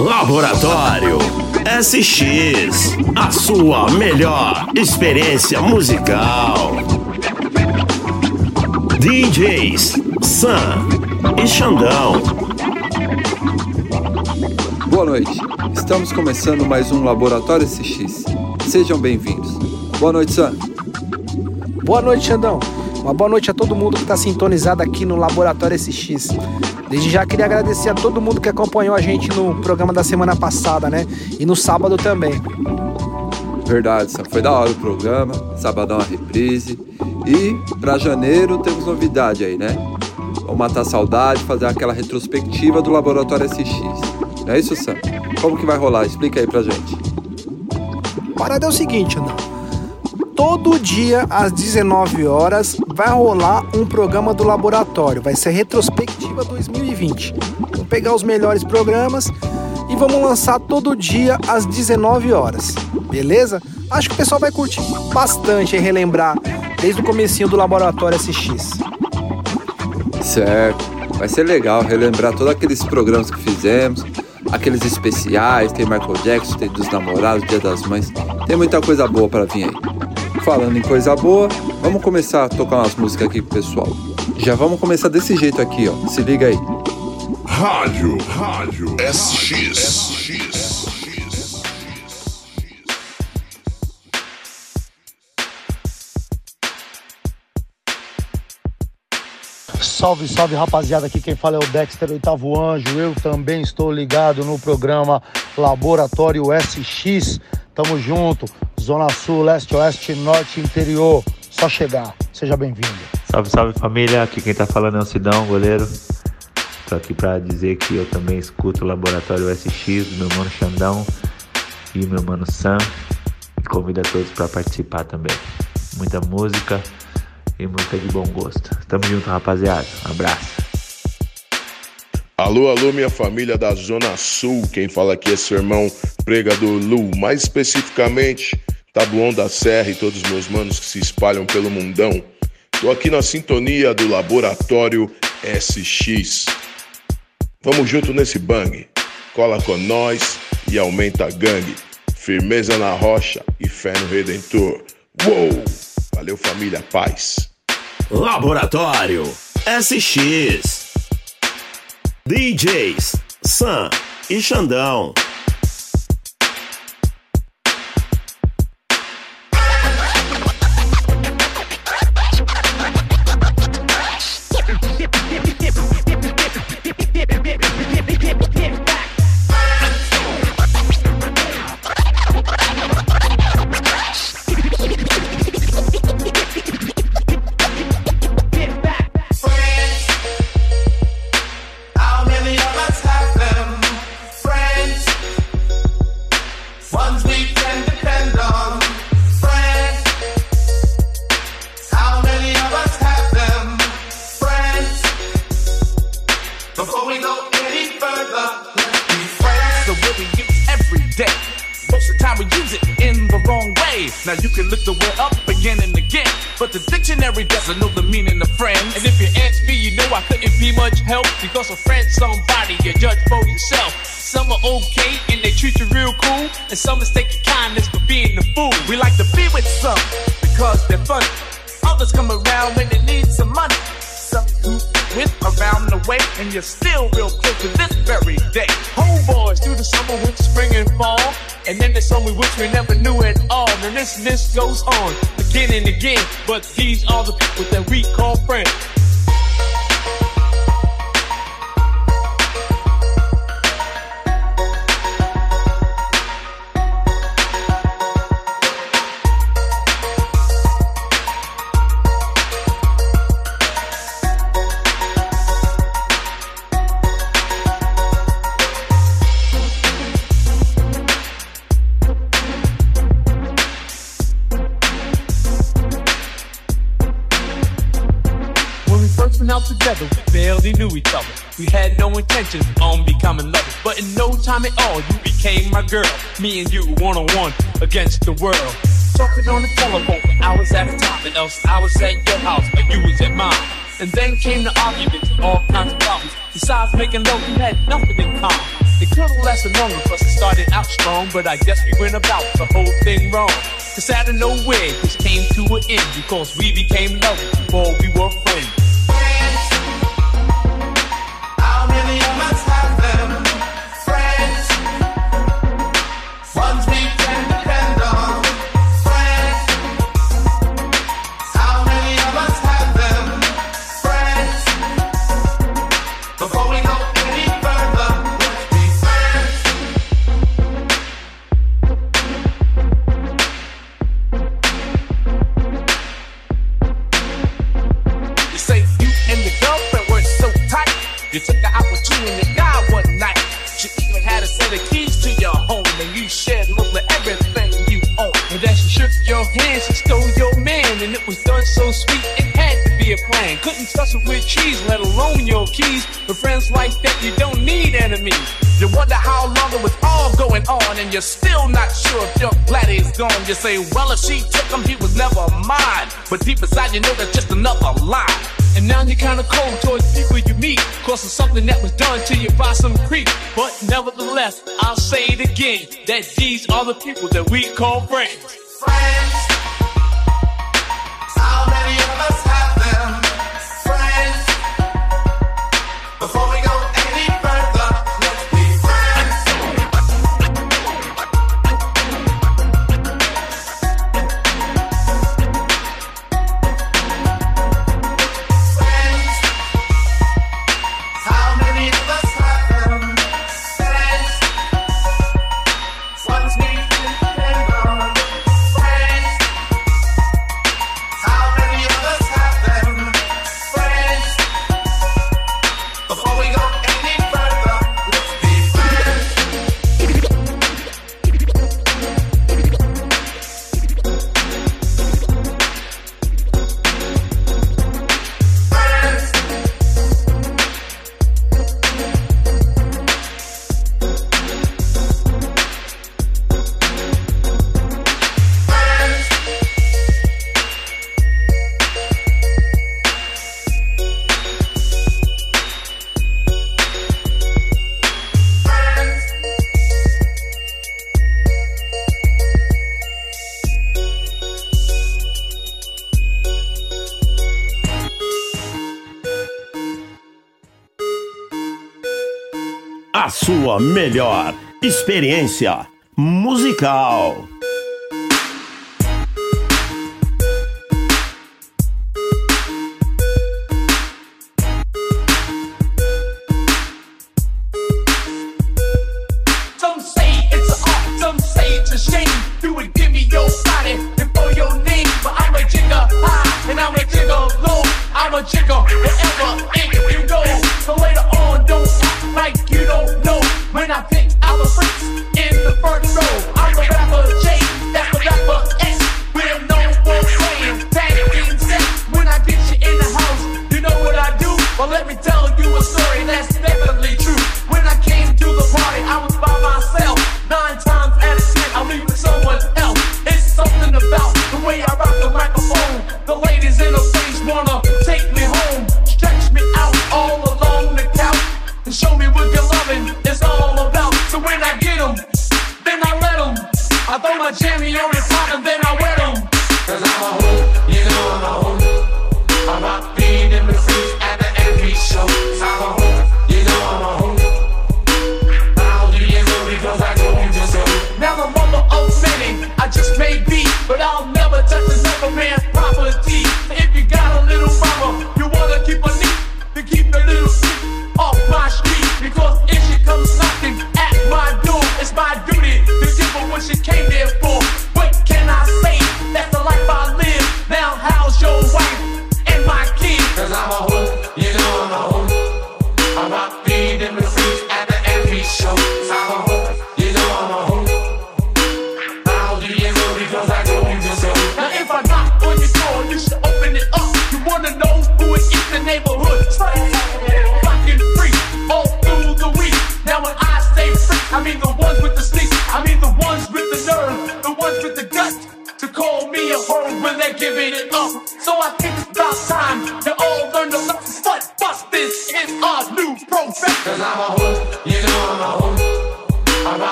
Laboratório SX, a sua melhor experiência musical. DJs Sam e Xandão. Boa noite. Estamos começando mais um Laboratório SX. Sejam bem-vindos. Boa noite, Sam. Boa noite, Xandão. Uma boa noite a todo mundo que está sintonizado aqui no Laboratório SX. Desde já queria agradecer a todo mundo que acompanhou a gente no programa da semana passada, né? E no sábado também. Verdade, Sam. Foi da hora o programa. Sabadão a reprise. E para janeiro temos novidade aí, né? Vamos matar a saudade, fazer aquela retrospectiva do Laboratório SX. Não é isso, Sam? Como que vai rolar? Explica aí pra gente. Parada é o seguinte, Andão todo dia às 19 horas vai rolar um programa do laboratório. Vai ser retrospectiva 2020. Vamos pegar os melhores programas e vamos lançar todo dia às 19 horas. Beleza? Acho que o pessoal vai curtir bastante e relembrar desde o comecinho do laboratório SX. Certo. Vai ser legal relembrar todos aqueles programas que fizemos, aqueles especiais, tem Michael Jackson, tem dos namorados, Dia das Mães. Tem muita coisa boa para vir aí. Falando em coisa boa, vamos começar a tocar umas músicas aqui pro pessoal. Já vamos começar desse jeito aqui, ó. Se liga aí. Rádio, Rádio SX. SX. Salve, salve rapaziada, aqui quem fala é o Dexter Oitavo Anjo. Eu também estou ligado no programa Laboratório SX. Tamo junto. Zona Sul, Leste, Oeste, Norte, Interior. Só chegar. Seja bem-vindo. Salve, salve família. Aqui quem tá falando é o Sidão, goleiro. Tô aqui para dizer que eu também escuto o Laboratório SX do meu mano Xandão e meu mano Sam. E convido a todos para participar também. Muita música e música de bom gosto. Tamo junto, rapaziada. Um abraço. Alô, alô, minha família da Zona Sul. Quem fala aqui é seu irmão Pregador Lu. Mais especificamente, Tabuão da Serra e todos os meus manos que se espalham pelo mundão. Tô aqui na sintonia do Laboratório SX. Vamos junto nesse bang. Cola com nós e aumenta a gangue. Firmeza na rocha e fé no Redentor. Uou! Valeu, família. Paz. Laboratório SX. DJs Sam e Xandão. Now you can look the word up again and again, but the dictionary doesn't know the meaning of friends. And if you ask me, you know I couldn't be much help because a friend's somebody you judge for yourself. Some are okay and they treat you real cool, and some mistake your kindness for being a fool. We like to be with some because they're funny. Others come around when they need some money. Some with around the way, and you're still real close to this very day. Homeboys through the summer, winter, spring, and fall, and then there's something which we never knew at all. And this list goes on again and again, but these are the people that we call friends. time at all, you became my girl. Me and you, one on one, against the world. Talking on the telephone for hours at a time, and else I was at your house, but you was at mine. And then came the arguments and all kinds of problems. Besides making love, we had nothing in common. It could've lasted longer, plus it started out strong, but I guess we went about the whole thing wrong. Cause out of nowhere, this came to an end, because we became lovers before we were friends. say, well, if she took him, he was never mine. But deep inside, you know that's just another lie. And now you're kinda cold towards people you meet. Cause of something that was done to you by some creep. But nevertheless, I'll say it again that these are the people that we call friends. Friends. sua melhor experiência musical.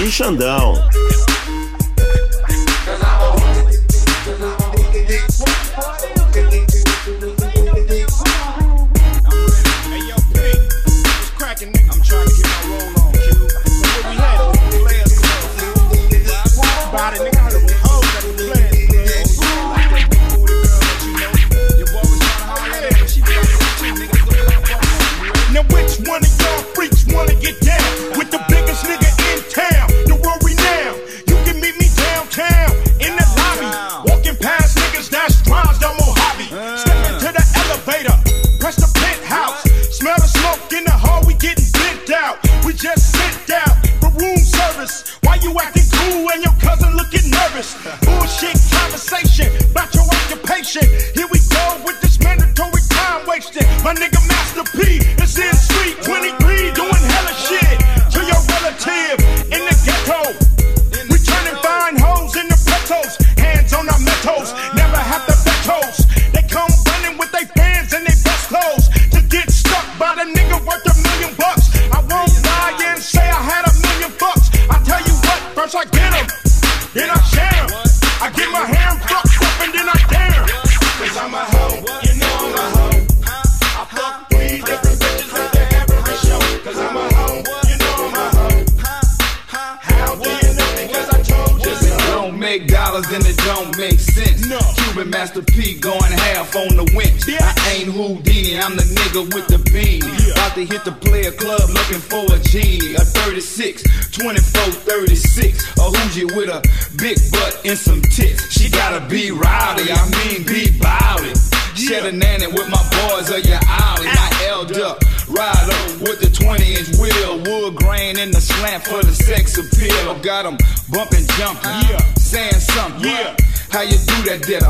e Xandão. nigga with the beam. About to hit the player club looking for a G. A 36, 24, 36. A Hoosier with a big butt and some tits. She gotta be rowdy, I mean be bowdy. Shed a nanny with my boys of your alley. My elder rider with the 20 inch wheel. Wood grain in the slant for the sex appeal. Got them bumping, jumping, yeah. saying something. Yeah. How you do that, did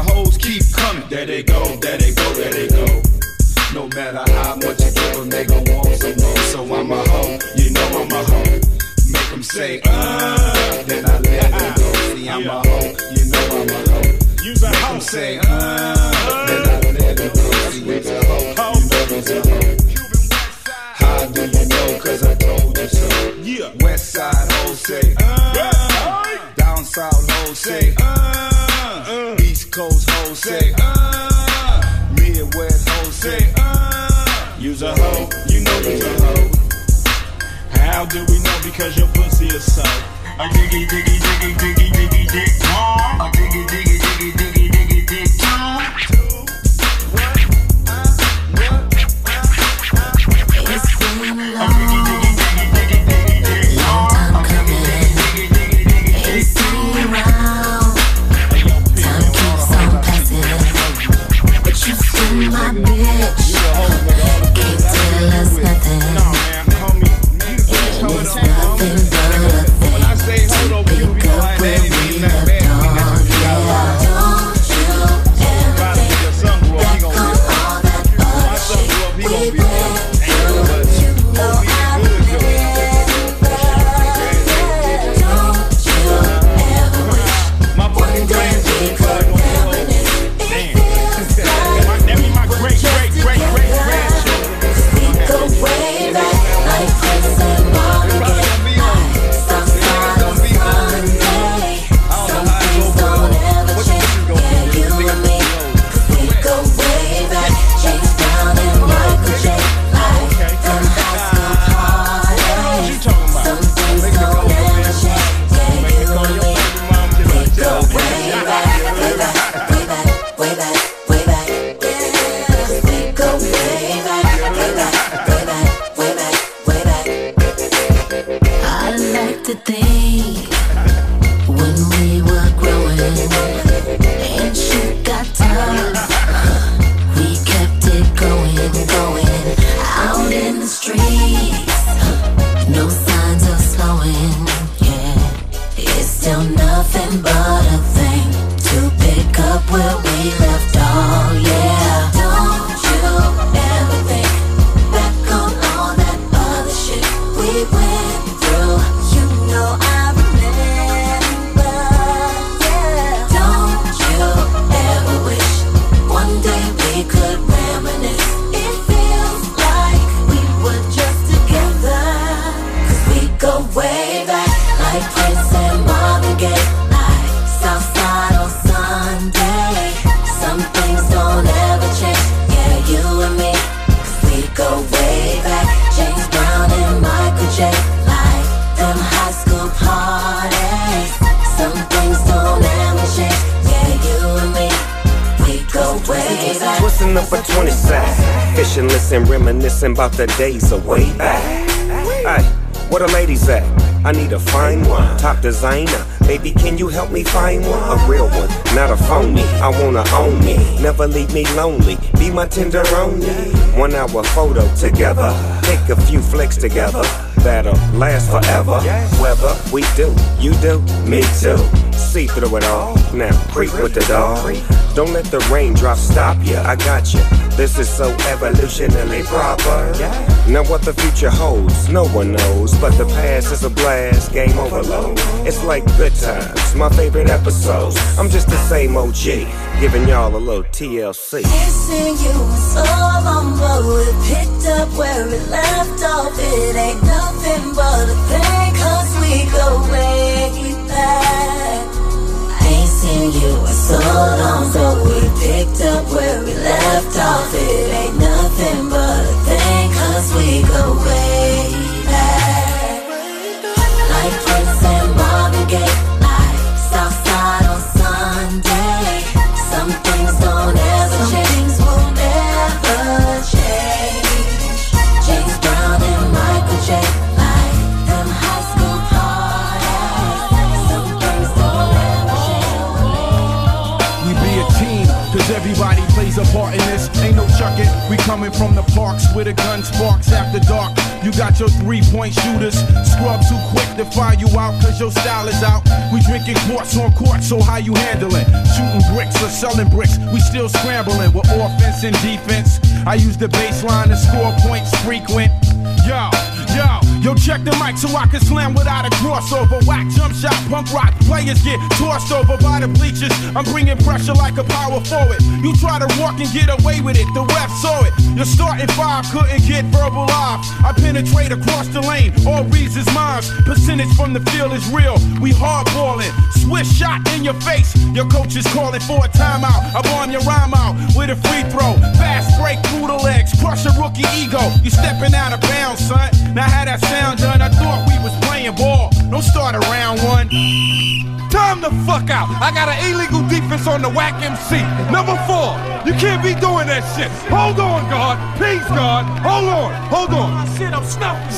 the days of way back. Hey, where the ladies at? I need a fine one, top designer. Baby, can you help me find one? A real one, not a phony. I wanna own me, never leave me lonely. Be my tenderoni. One hour photo together, take a few flicks together. That'll last forever. Whether we do, you do, me too. See through it all. Now creep with the dog. Don't let the raindrops stop you. I got you. This is so evolutionally proper. Now what the future holds, no one knows. But the past is a blast, game overload. It's like good times, my favorite episodes. I'm just the same OG, giving y'all a little TLC. Missing you so long, but we picked up where we left off. It ain't nothing but a thing, cause we go way back. Seen you in so long, but we picked up where we left off. It ain't nothing but a thing, cause we go way back. Like Prince and Marvin Gaye, part in this. Ain't no chucking. We coming from the parks where the gun sparks after dark. You got your three point shooters. Scrub too quick to find you out, cause your style is out. We drinking quarts on court, so how you handling? Shooting bricks or selling bricks. We still scrambling with offense and defense. I use the baseline to score points frequent. Yo, yo, yo, check the mic so I can slam without a crossover. Whack jump shot, punk rock. Players get tossed over by the bleachers. I'm bringing pressure like a power forward. You try to walk and get away with it, the ref saw it. Your starting five couldn't get verbal off. I penetrate across the lane, all reads is mine. Percentage from the field is real. We hardballing, swish shot in your face. Your coach is calling for a timeout. I bomb your rhyme out with a free throw. Fast break through the legs, crush a rookie ego. You stepping out of bounds, son. Now how that sound done? I thought we was playing ball. Don't start around one. Time the fuck out. I got an illegal defense on the whack MC. Number four. You can't be doing that shit. Hold on, God. Please, God. Hold on. Hold on. Shit, I'm snuffing.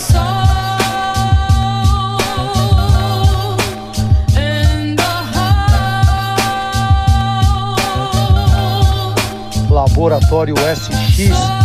Laboratório SX.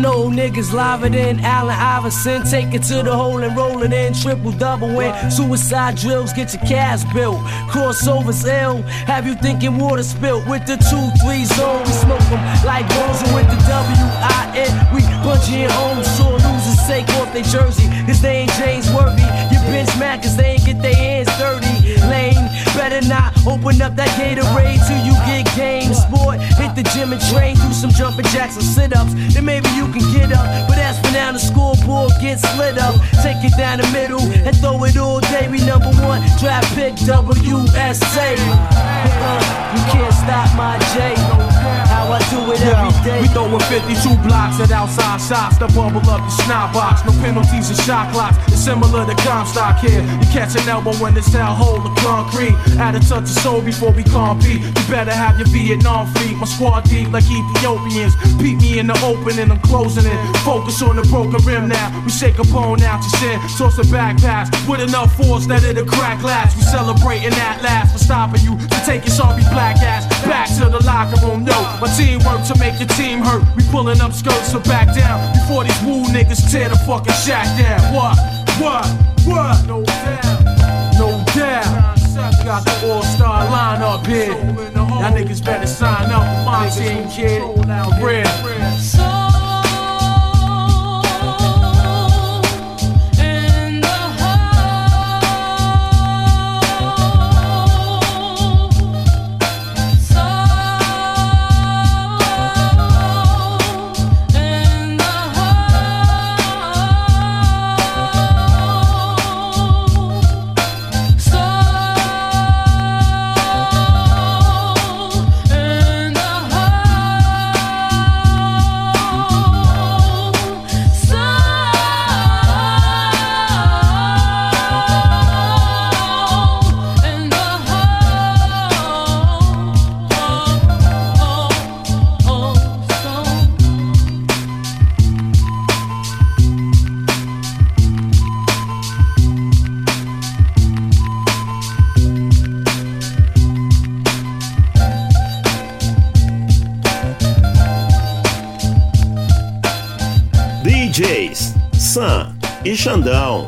Know niggas liver than Allen Iverson. Take it to the hole and roll it in. Triple double win. Suicide drills, get your cash built. Crossovers ill. Have you thinking water spilt with the 2-3 zone? We smoke them like bones with the W-I-N. We punch in home. Sure losers take off their jersey. Cause they ain't James Worthy. You bench mad cause they ain't get their hands dirty. Better not open up that Gatorade till you get game. Sport, hit the gym and train. Do some jumping jacks and sit ups. Then maybe you can get up. But as for now, the scoreboard gets split up. Take it down the middle and throw it all day. We number one draft pick WSA. Uh, you can't stop my J. I do it every day. We throwing 52 blocks at outside shots to bubble up the snot box. No penalties and shot clocks. It's similar to Comstock here. You catch an elbow when it's down hole of concrete. Add a touch of soul before we compete. You better have your Vietnam feet. My squad deep like Ethiopians. Beat me in the open and I'm closing it. Focus on the broken rim now. We shake a bone out your sin. Toss a back pass with enough force that it'll crack glass. We celebrating that last for stopping you to take your sorry black ass back to the locker room. No, my team work to make your team hurt. We pulling up skirts so back down before these woo niggas tear the fucking shack down. What? What? What? No doubt. No doubt. Got the all-star lineup here. Y'all niggas better sign up for my team, kid. For Sam e Xandão.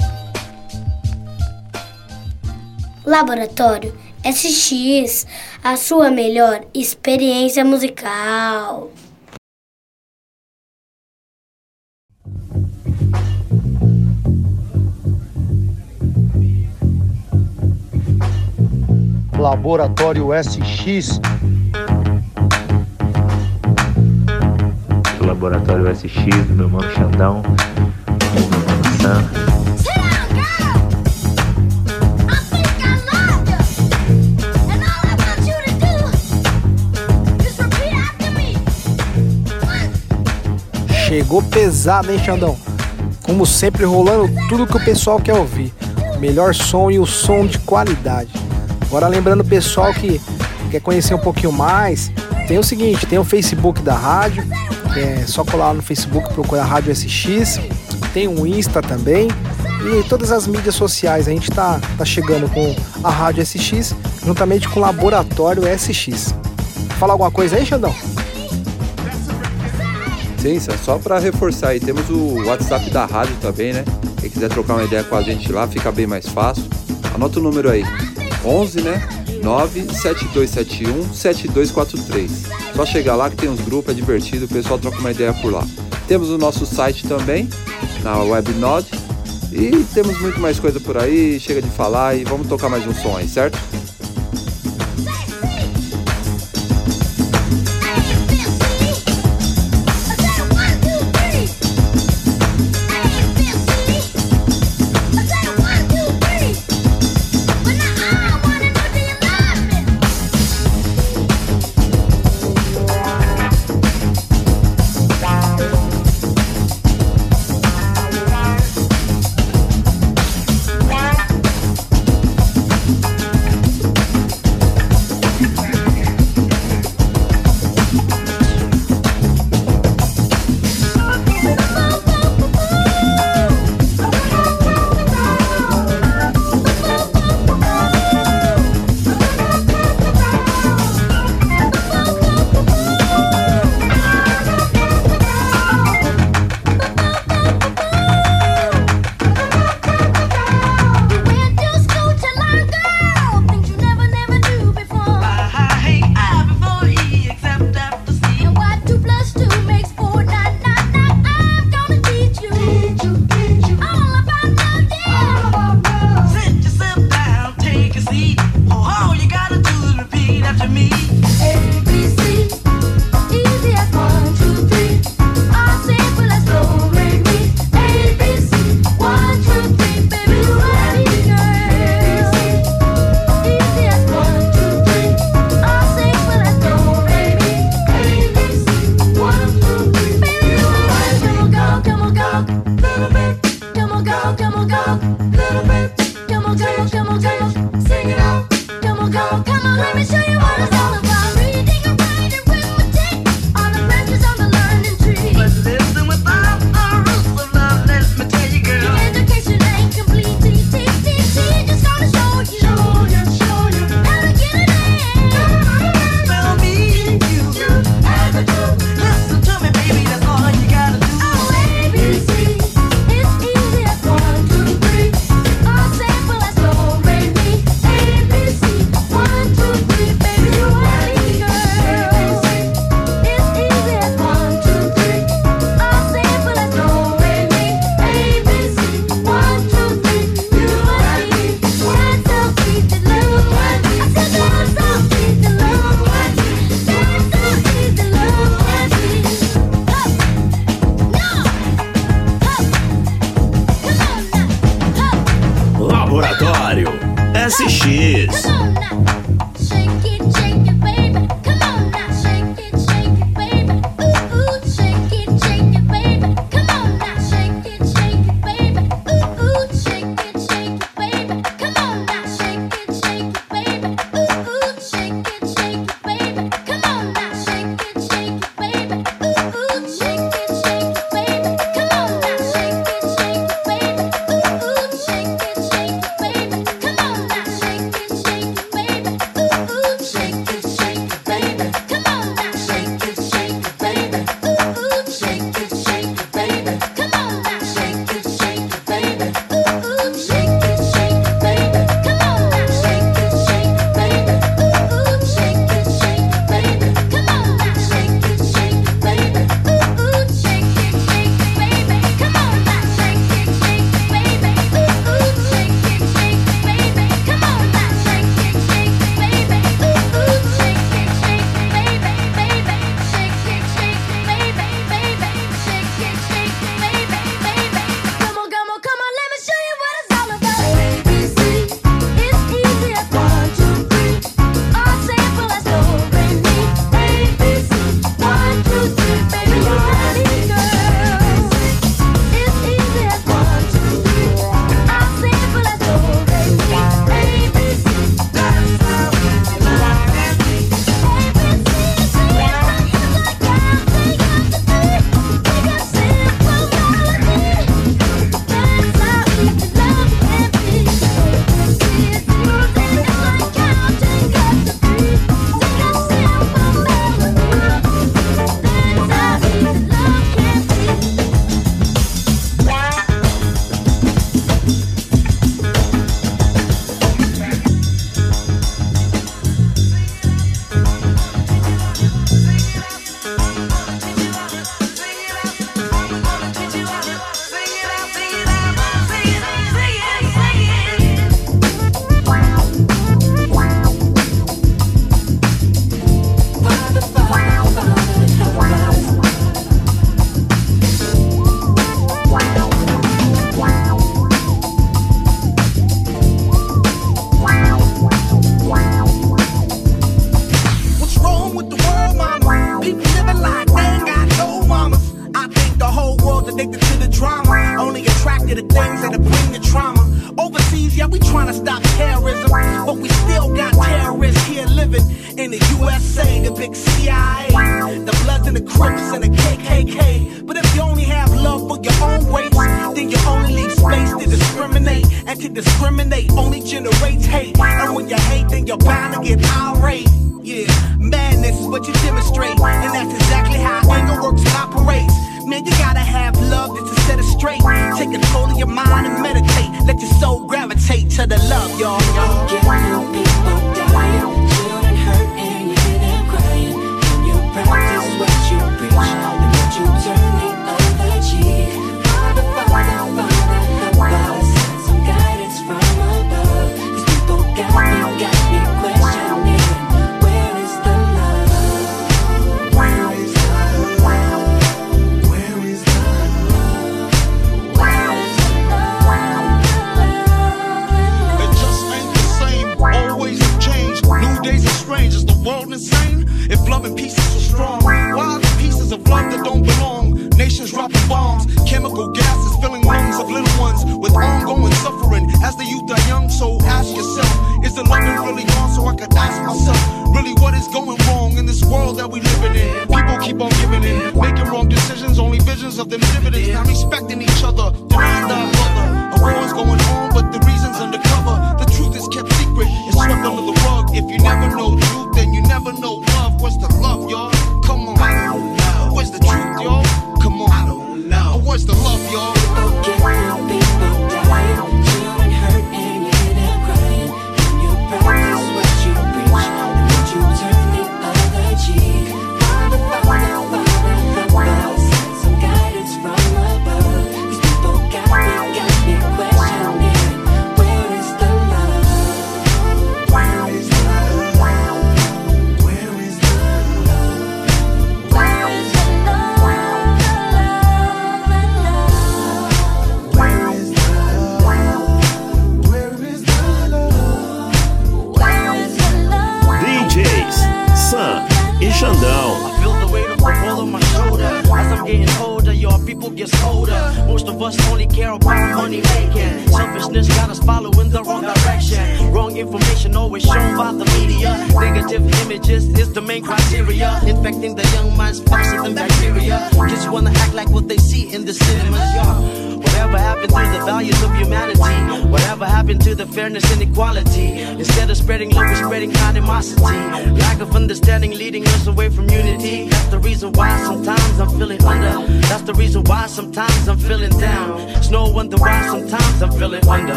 Laboratório SX, a sua melhor experiência musical. Laboratório SX. Laboratório SX, do meu mano Xandão, Chegou pesado, hein, Xandão? Como sempre, rolando tudo que o pessoal quer ouvir. Melhor som e o som de qualidade. Agora, lembrando o pessoal que quer conhecer um pouquinho mais, tem o seguinte: tem o Facebook da rádio, é só colar no Facebook procurar Rádio SX. Tem o Insta também e todas as mídias sociais. A gente tá, tá chegando com a Rádio SX juntamente com o Laboratório SX. Fala alguma coisa aí, Xandão? Sim, só para reforçar aí, temos o WhatsApp da rádio também, né? Quem quiser trocar uma ideia com a gente lá, fica bem mais fácil. Anota o número aí, 11, né? 97271 7243. Só chegar lá que tem uns grupos, é divertido, o pessoal troca uma ideia por lá. Temos o nosso site também, na Webnode. E temos muito mais coisa por aí, chega de falar e vamos tocar mais um som aí, certo?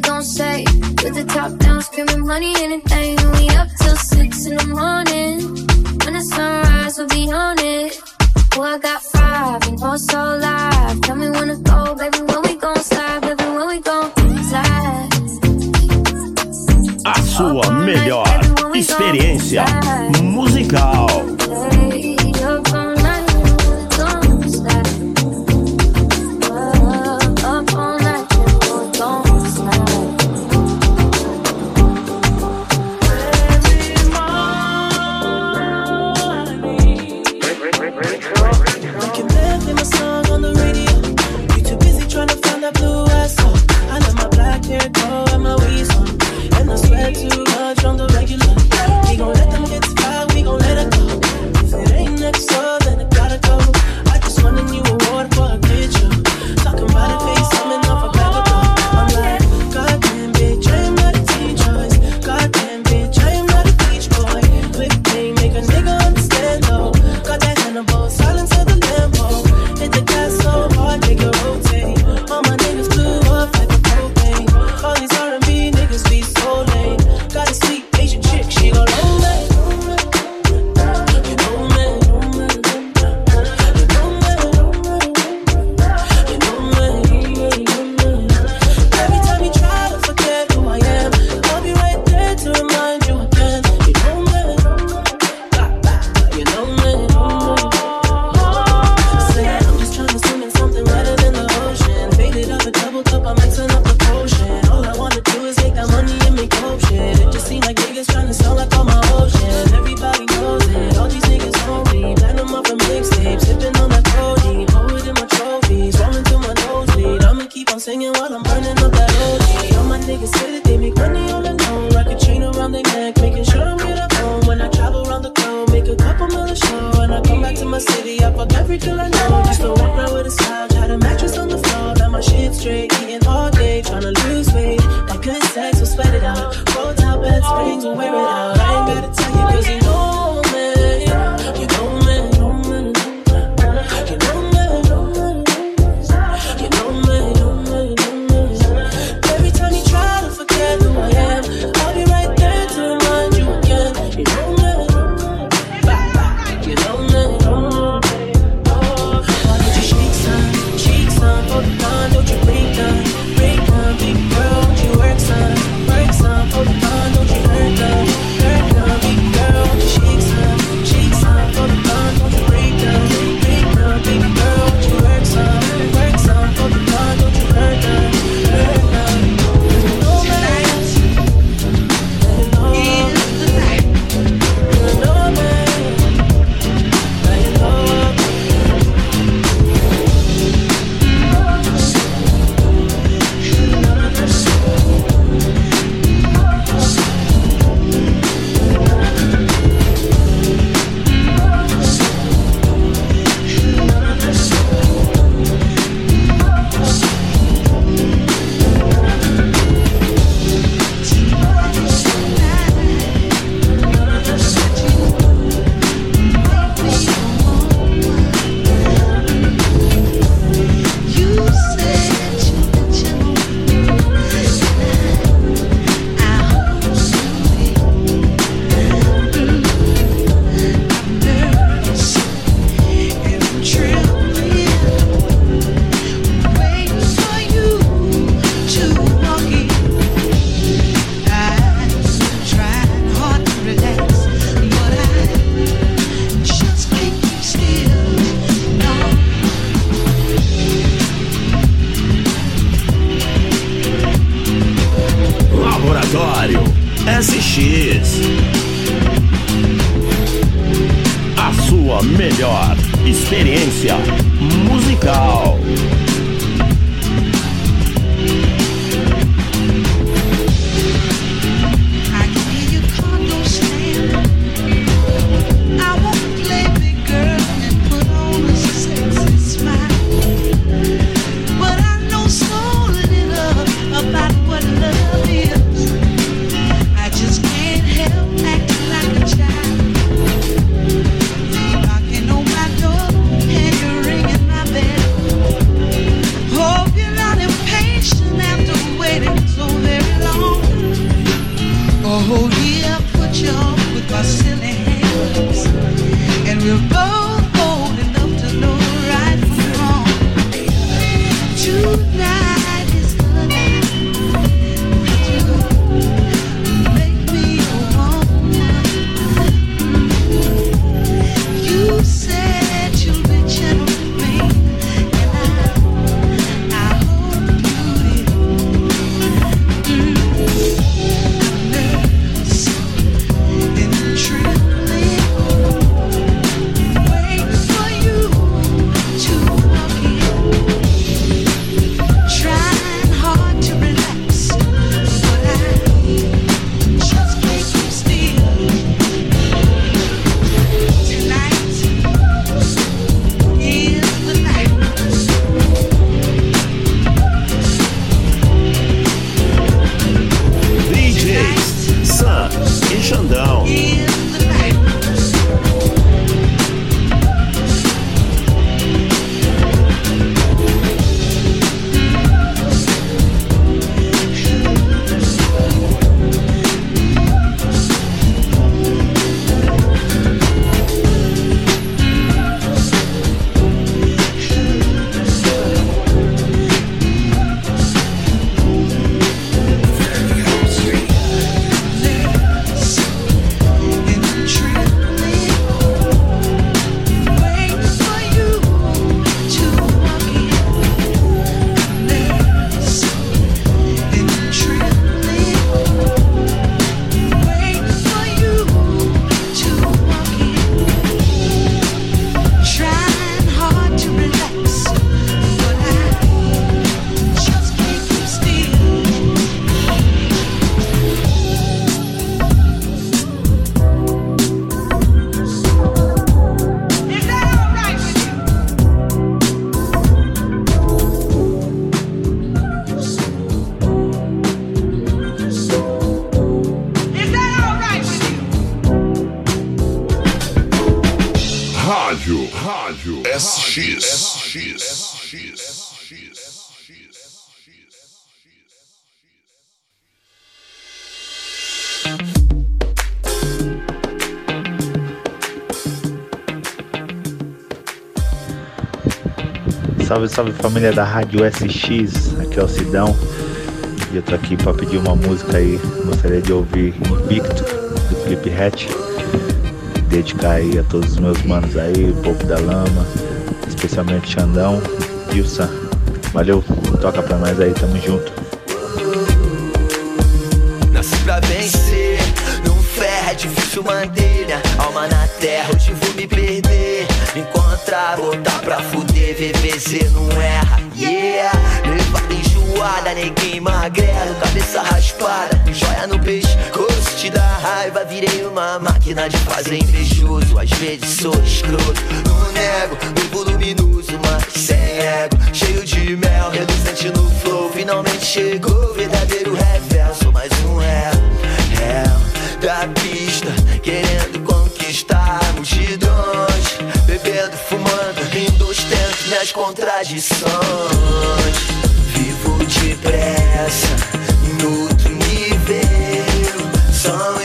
don't say. With the top down, screaming money, anything. We up till six in the morning. When the sunrise, we'll be on it. Oh, I got five, and oh, so live. Tell me when to go, baby, when we gon' slide, baby, when we gon' slide. A sua melhor experiência. Salve, salve família da Rádio SX, aqui é o Sidão. E eu tô aqui pra pedir uma música aí. Gostaria de ouvir Invicto, do Felipe Hatch. Dedicar aí a todos os meus manos aí, o Povo da Lama, especialmente Xandão e o Sam. Valeu, toca pra nós aí, tamo junto. Nasci pra vencer, não ferro é difícil manter minha alma na terra. Hoje vou me me encontrar, botar pra fuder. VVZ não erra, yeah. Levada enjoada, neguinho magrelo, cabeça raspada, joia no pescoço. Te dá raiva, virei uma máquina de fazer invejoso. Às vezes sou escroto, não nego, no voluminoso, mas sem ego. Cheio de mel, reluzente no flow. Finalmente chegou verdadeiro revel. Sou mais um réu, réu da pista, querendo conquistar multidões. Minhas contradições. Vivo depressa, em outro nível. Som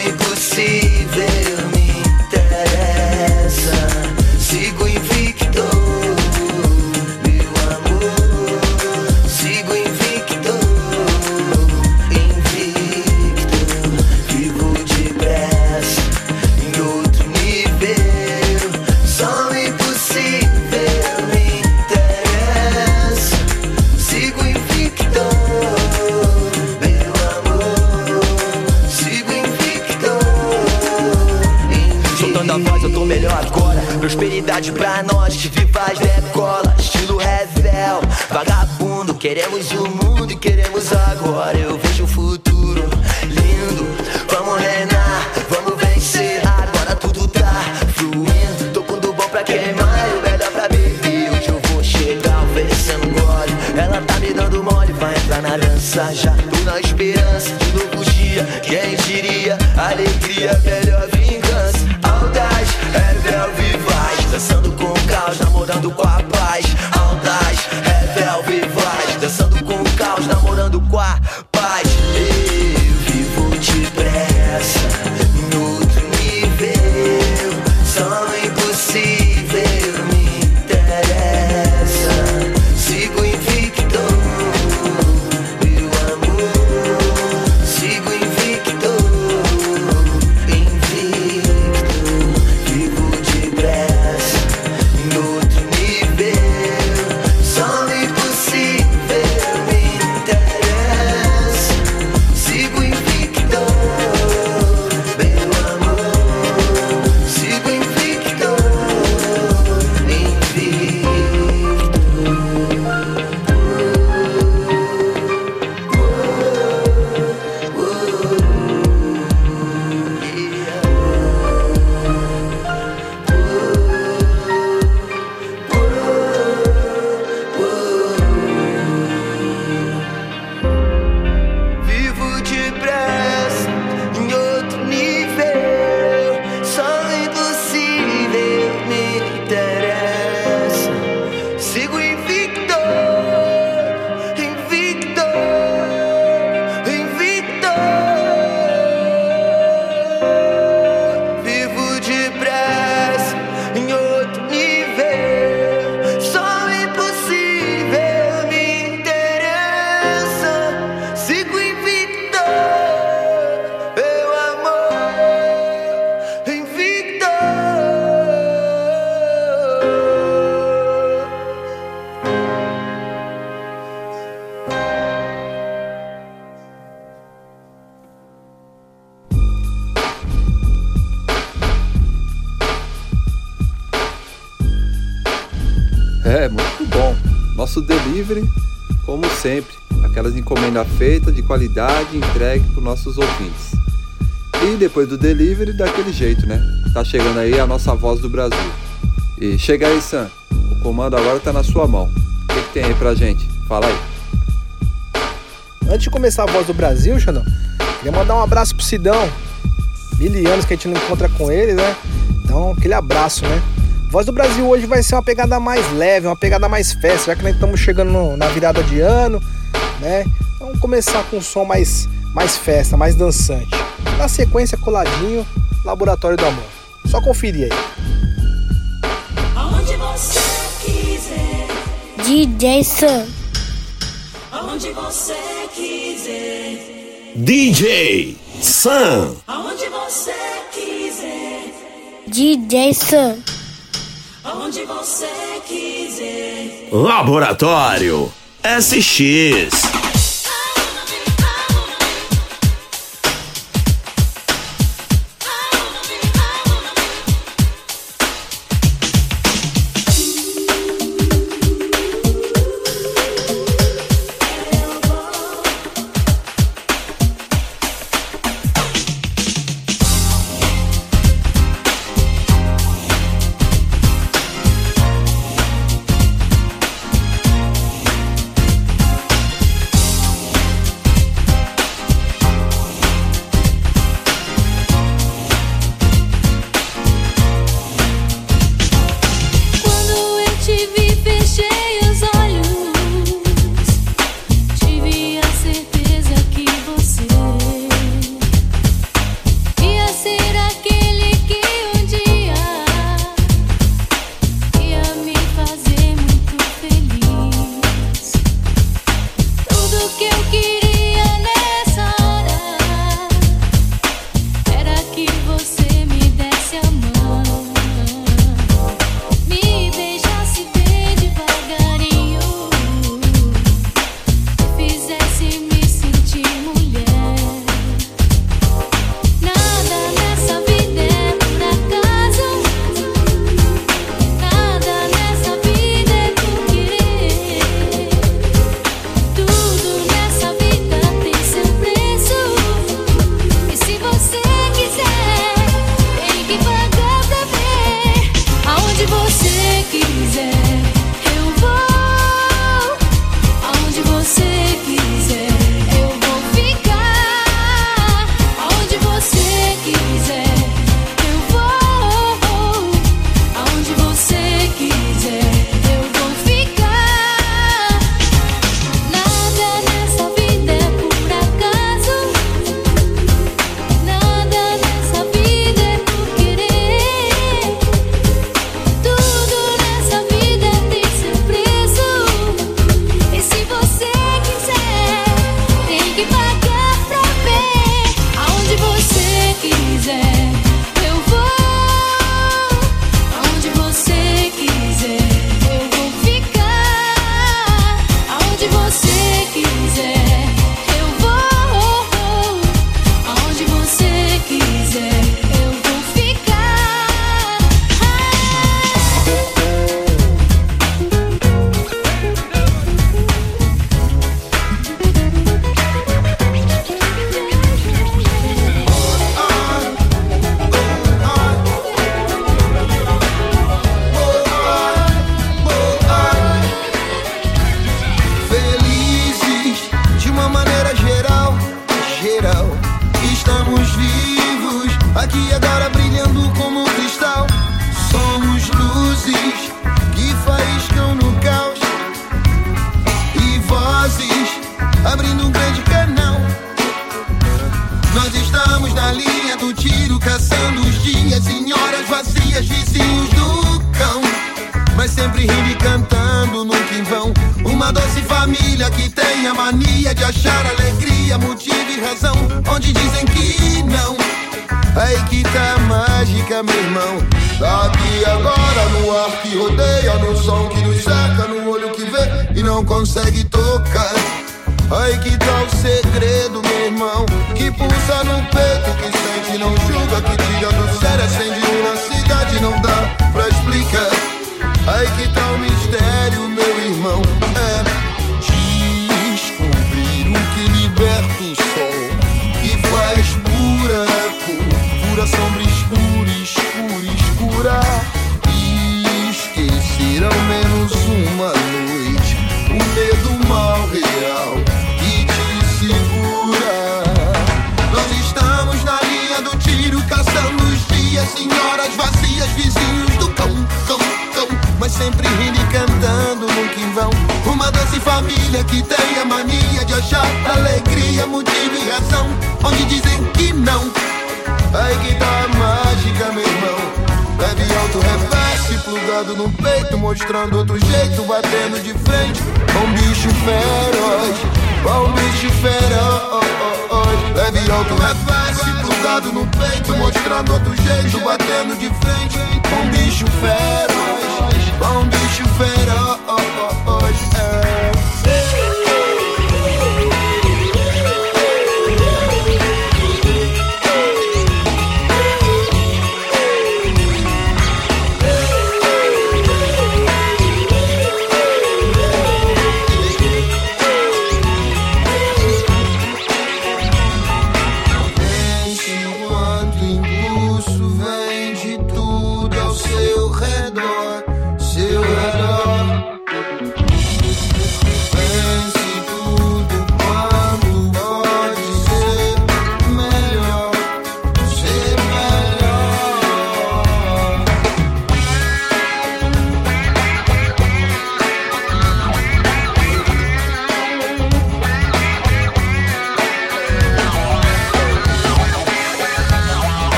Prosperidade pra nós, que viva as decola. Estilo revel, vagabundo. Queremos o mundo e queremos agora. Eu vejo o futuro lindo. Vamos reinar, vamos vencer. Agora tudo tá fluindo. Tô com do bom pra queimar e o melhor pra beber. Hoje eu vou chegar oferecendo gole. Ela tá me dando mole, vai entrar na dança já. Tô na esperança de novo dia. Quem diria? Alegria, melhor. Namorando com a paz. Sempre, aquelas encomendas feitas de qualidade entregue para nossos ouvintes. E depois do delivery, daquele jeito, né? Tá chegando aí a nossa voz do Brasil. E chega aí, Sam. O comando agora tá na sua mão. O que, que tem aí pra gente? Fala aí. Antes de começar a voz do Brasil, Xandão, queria mandar um abraço pro Sidão. Mil anos que a gente não encontra com ele, né? Então, aquele abraço, né? Voz do Brasil hoje vai ser uma pegada mais leve, uma pegada mais festa, já que nós estamos chegando no, na virada de ano, né? Vamos começar com um som mais, mais festa, mais dançante. Na sequência, coladinho, Laboratório do Amor. Só conferir aí. Aonde você quiser. DJ Sam. Aonde você quiser. DJ Sam. Aonde você quiser. DJ Sam onde você quiser. Laboratório SX.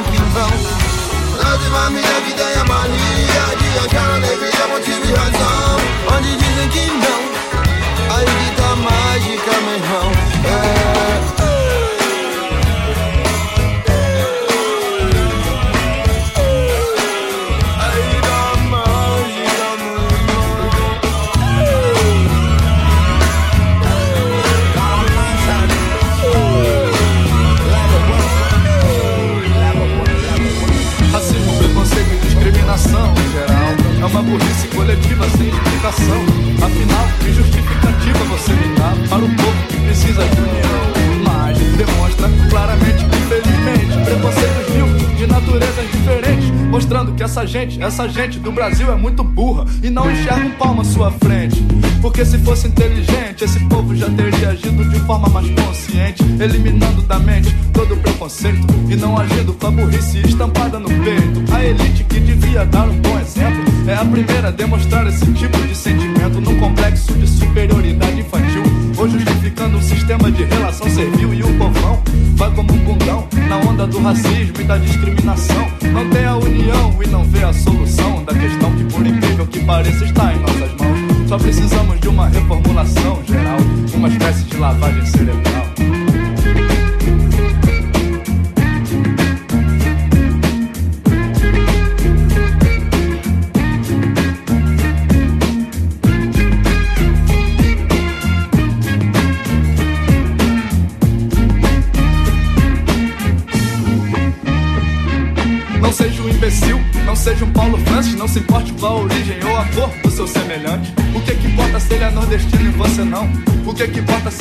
mpimba lazima mina vida ya mali yajiachana na vilemo tivihaza ondijize kingdom mágica meu irmão. Explicação Afinal, que justificativa você me dá Para o povo que precisa de união? Mas demonstra claramente, infelizmente Preconceitos mil de naturezas diferentes Mostrando que essa gente, essa gente do Brasil é muito burra E não enxerga um palmo à sua frente Porque se fosse inteligente, esse povo já teria agido de forma mais consciente Eliminando da mente todo o preconceito E não agindo com a burrice estampada no peito. A elite que devia dar um bom exemplo É a primeira a demonstrar esse tipo de sentimento Num complexo de superioridade infantil. Ou justificando um sistema de relação servil E o povão vai como um bundão Na onda do racismo e da discriminação. Não tem a união e não vê a solução Da questão que por incrível que pareça está em nossas mãos Só precisamos de uma reformulação geral Uma espécie de lavagem cerebral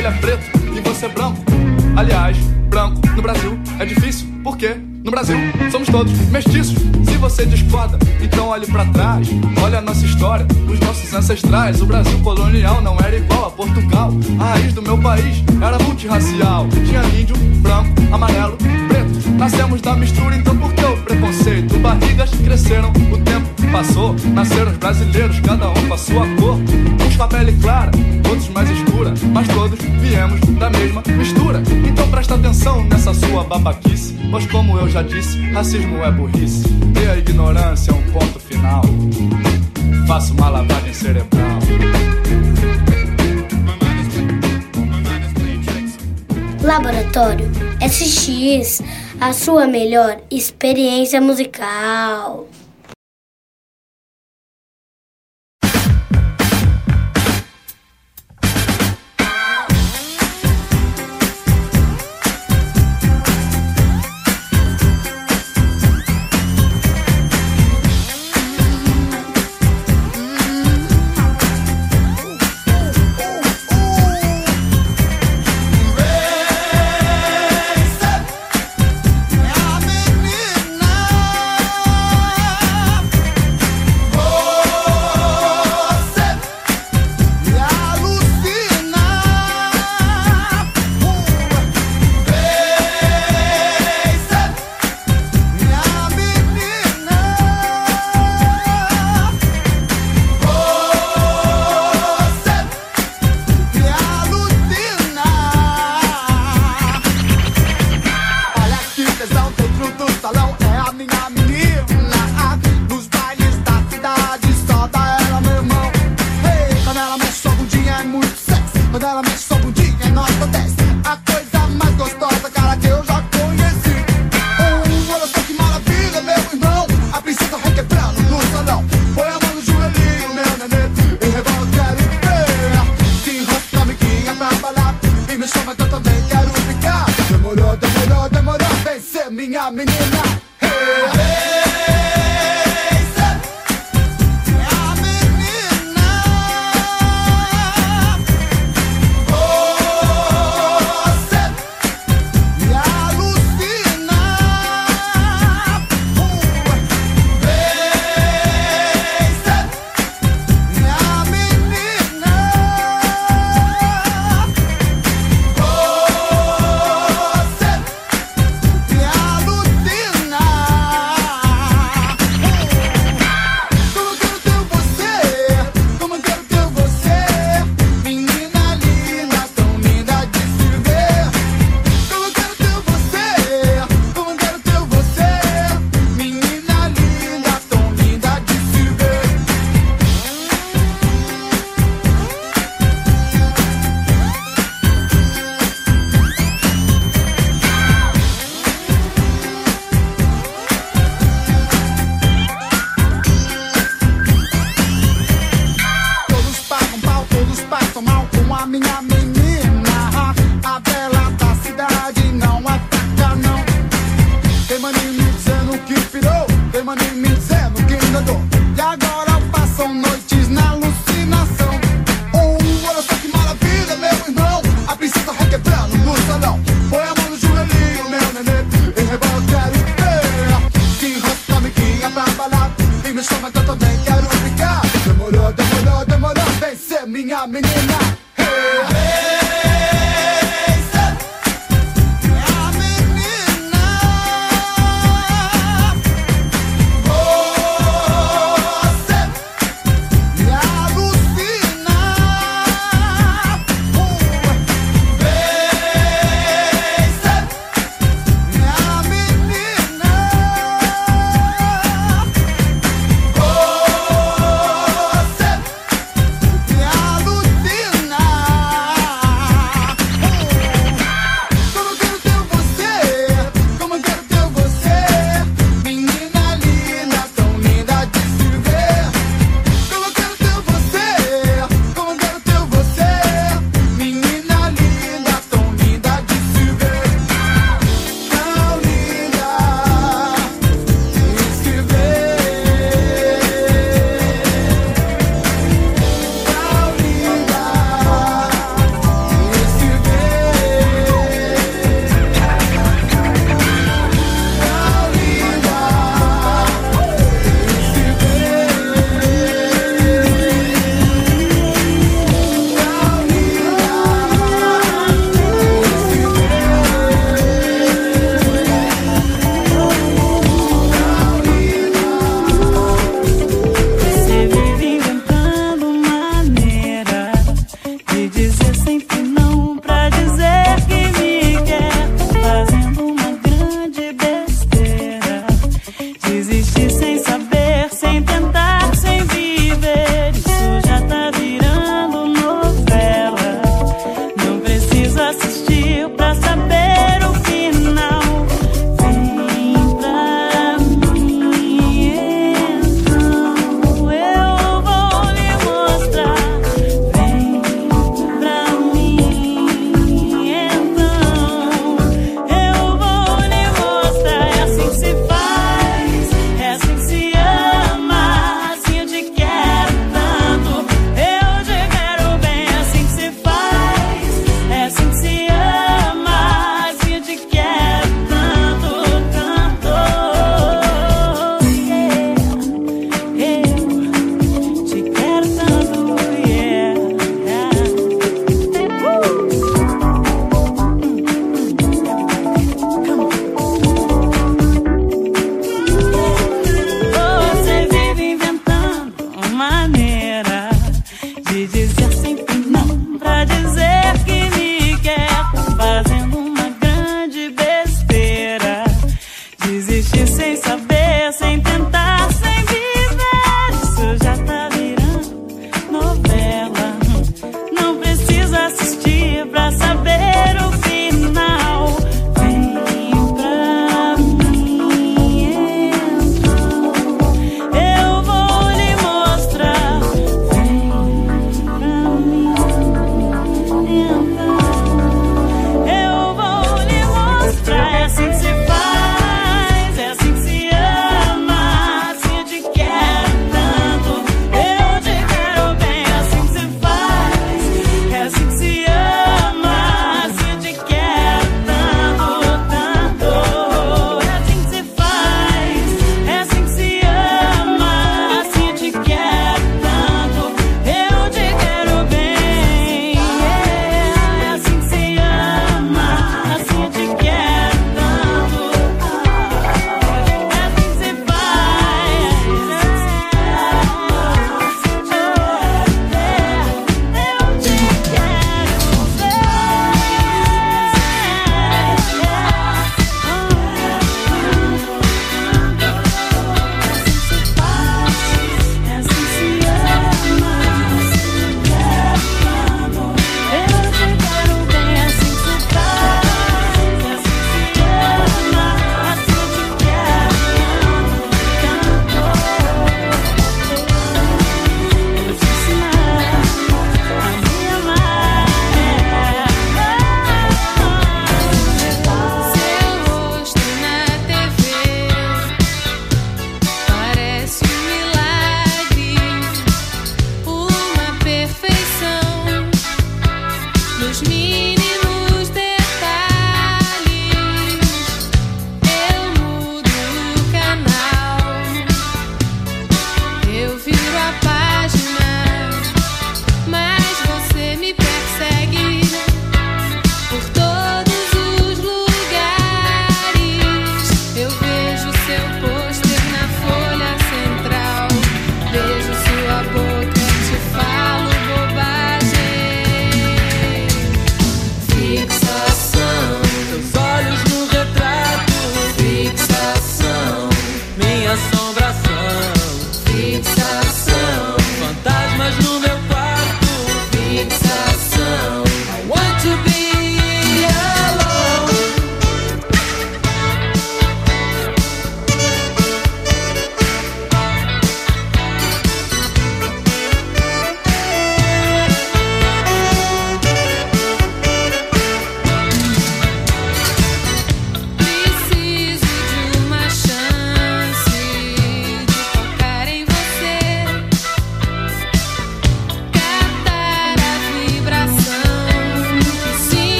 ele é preto e você é branco? Aliás, branco no Brasil é difícil, por quê? No Brasil, somos todos mestiços. Se você discorda, então olhe pra trás. Olha a nossa história, os nossos ancestrais. O Brasil colonial não era igual a Portugal. A raiz do meu país era multirracial. Tinha índio, branco, amarelo. Nascemos da mistura, então por que o preconceito? Barrigas cresceram, o tempo passou. Nasceram os brasileiros, cada um com a sua cor. Uns com a pele clara, outros mais escura. Mas todos viemos da mesma mistura. Então presta atenção nessa sua babaquice. Pois como eu já disse, racismo é burrice. E a ignorância é um ponto final. Faço uma lavagem cerebral. Laboratório SX, a sua melhor experiência musical.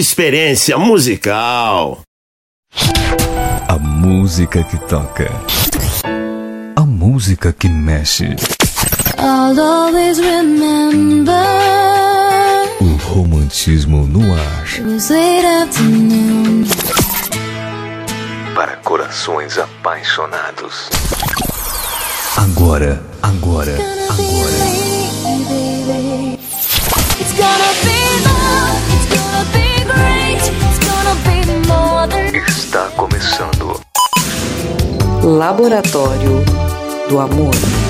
experiência musical. A música que toca. A música que mexe. O romantismo no ar. Para corações apaixonados. Agora, agora, agora. Laboratório do Amor.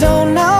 don't know.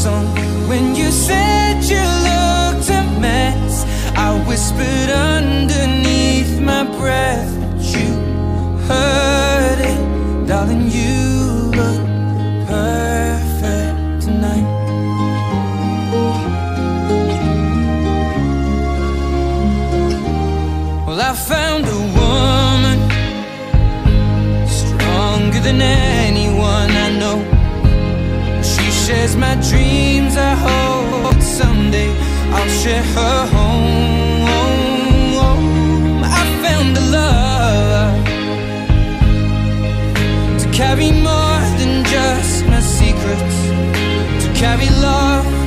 song. When you said you looked a mess I whispered underneath my breath. share her home. I found a love to carry more than just my secrets, to carry love.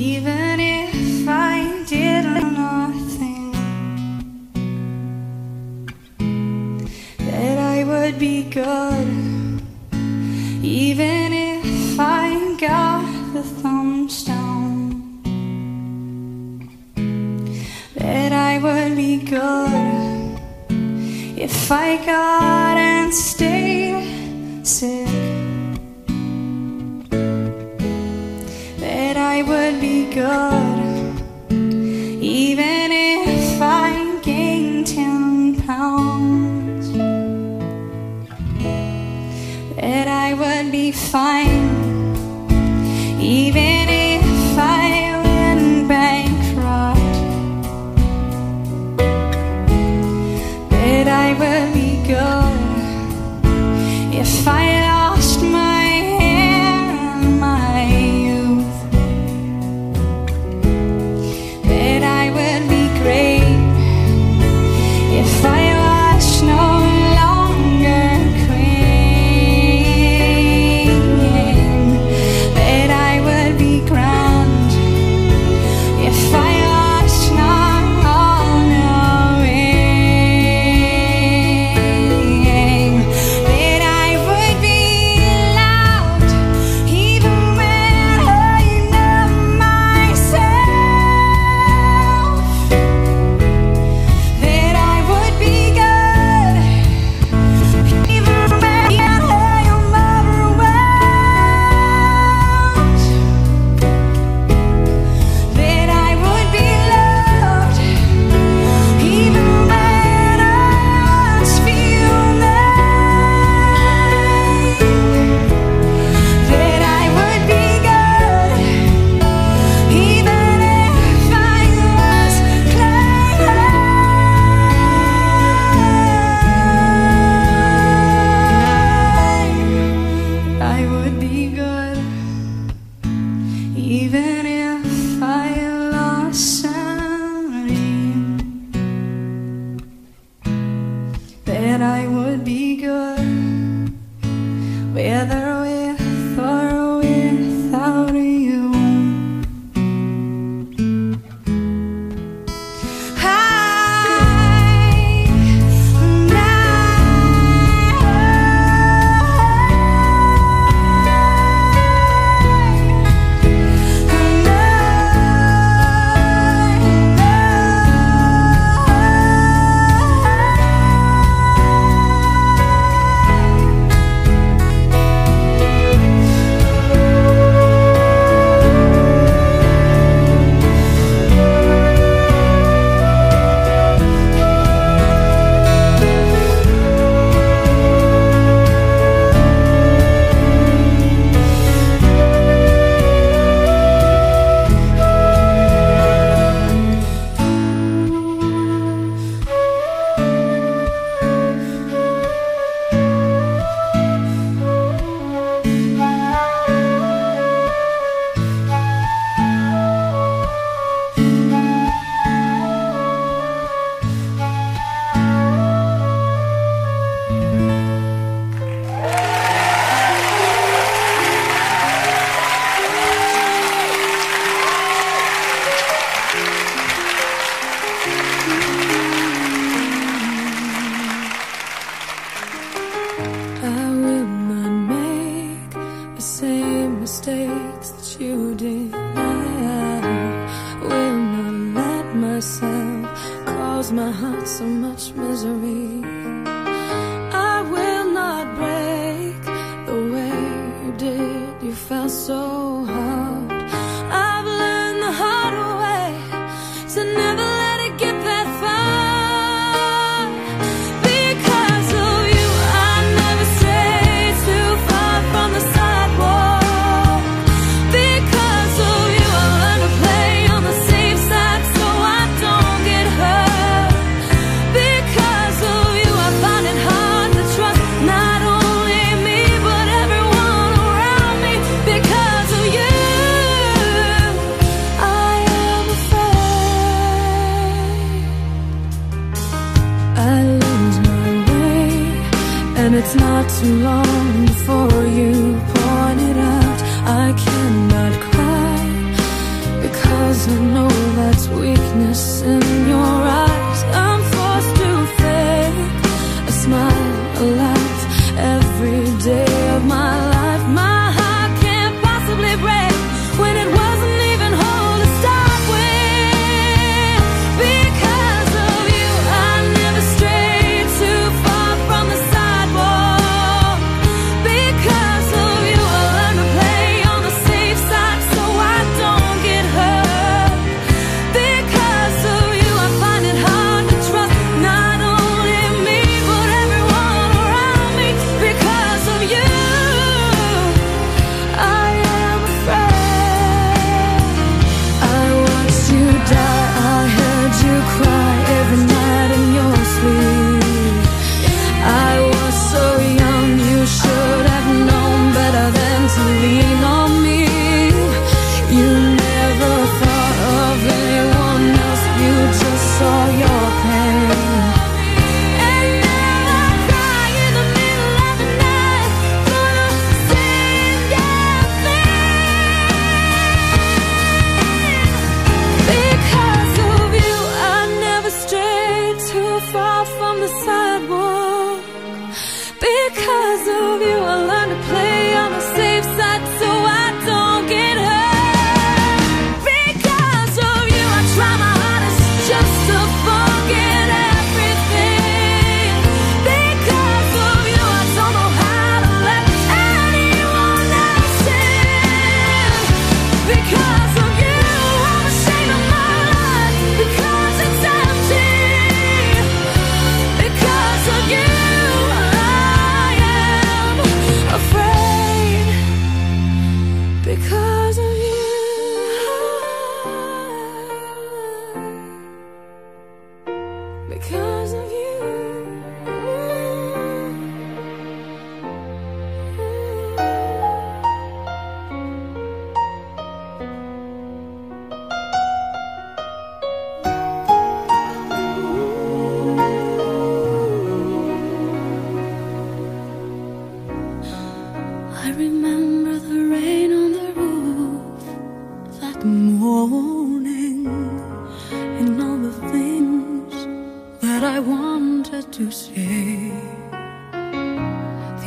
Even if I did nothing, that I would be good. Even if I got the thumbs down, that I would be good. If I got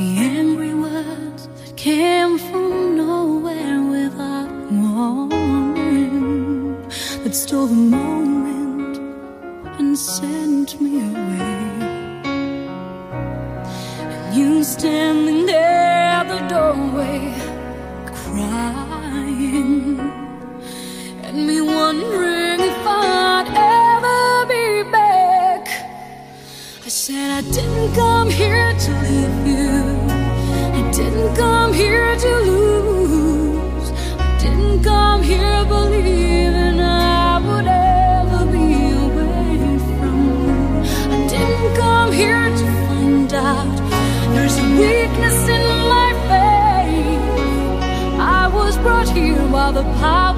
The angry words that came from nowhere without warning That stole the moment and sent me away. And you standing there at the doorway crying And me wondering if I'd ever be back. I said I didn't come here to leave you didn't come here to lose. I didn't come here believing I would ever be away from you. I didn't come here to find out there's a weakness in my faith. I was brought here by the power.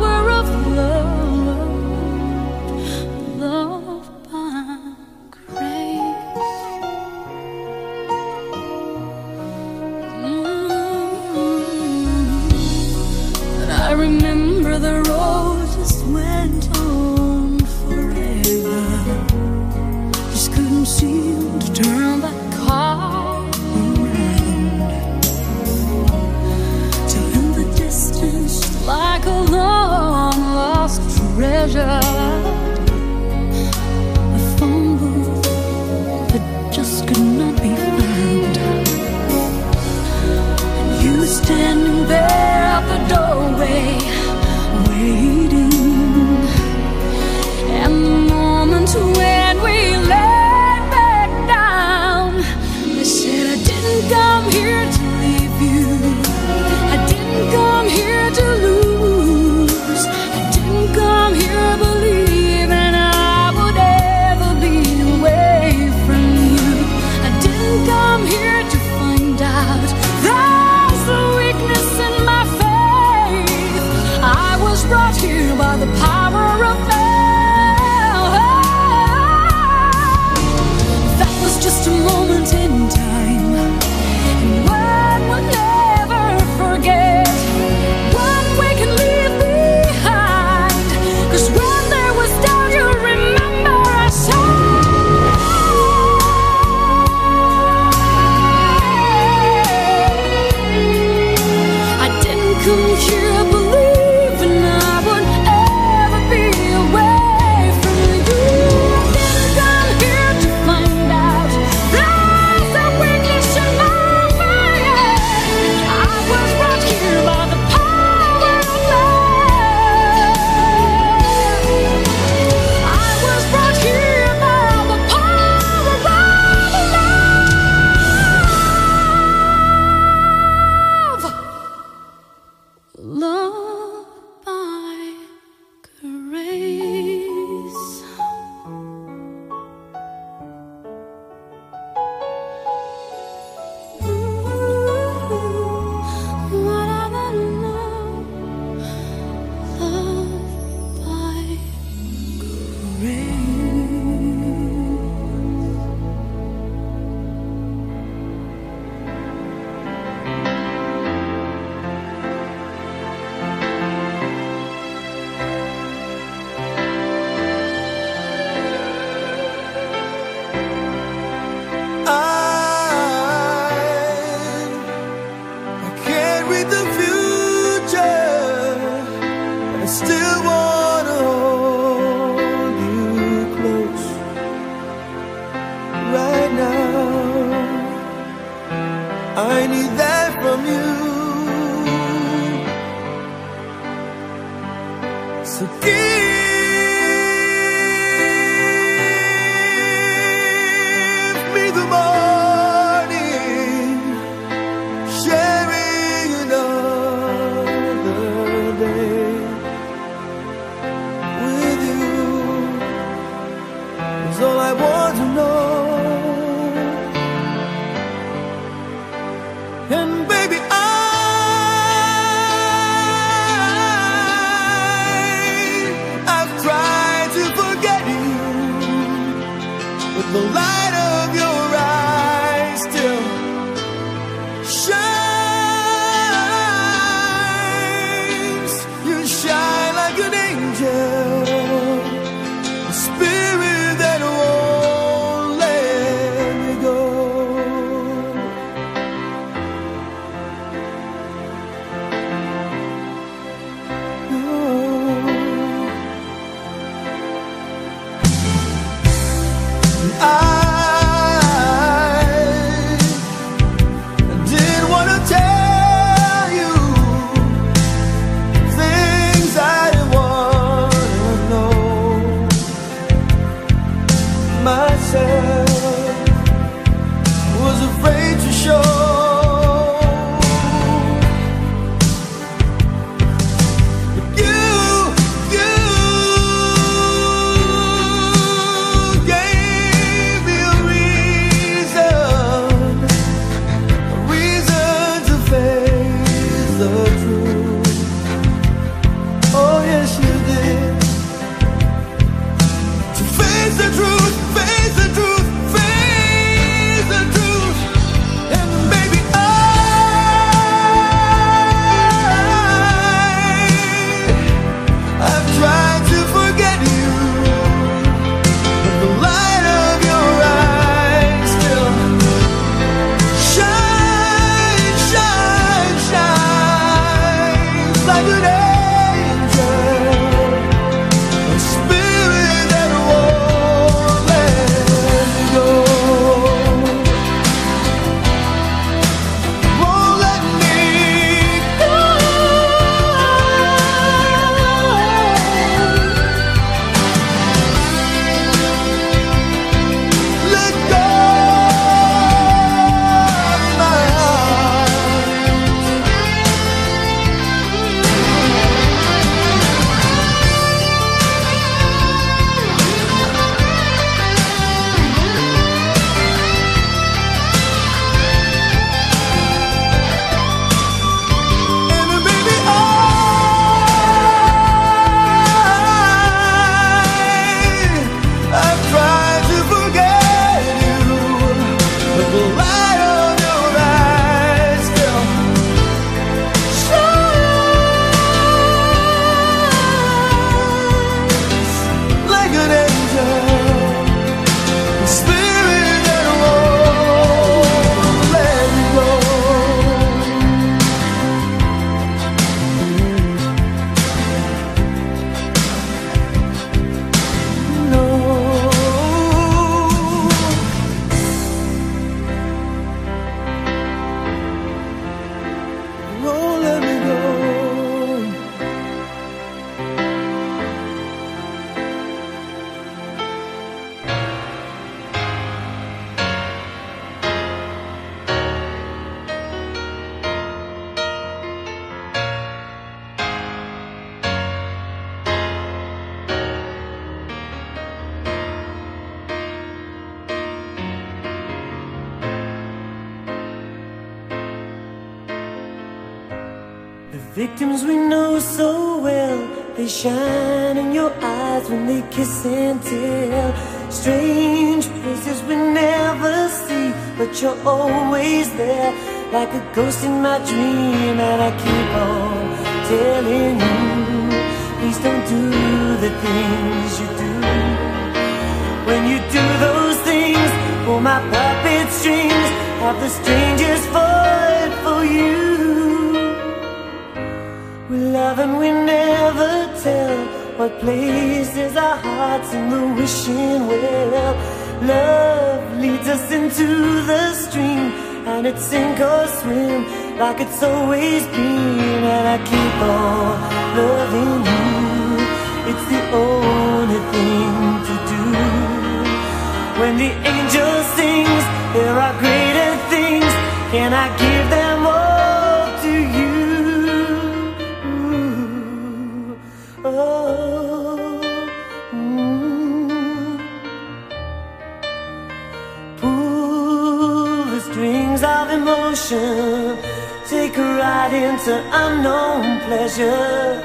with the kiss tell. Strange places we never see, but you're always there, like a ghost in my dream. And I keep on telling you, please don't do the things you do. When you do those things, pull my puppet strings, have the strangest fight for you. We love and we never tell what places our hearts in the wishing well. Love leads us into the stream, and it's sink or swim like it's always been. And I keep on loving you. It's the only thing to do. When the angel sings, there are greater things. Can I give them take a ride into unknown pleasure.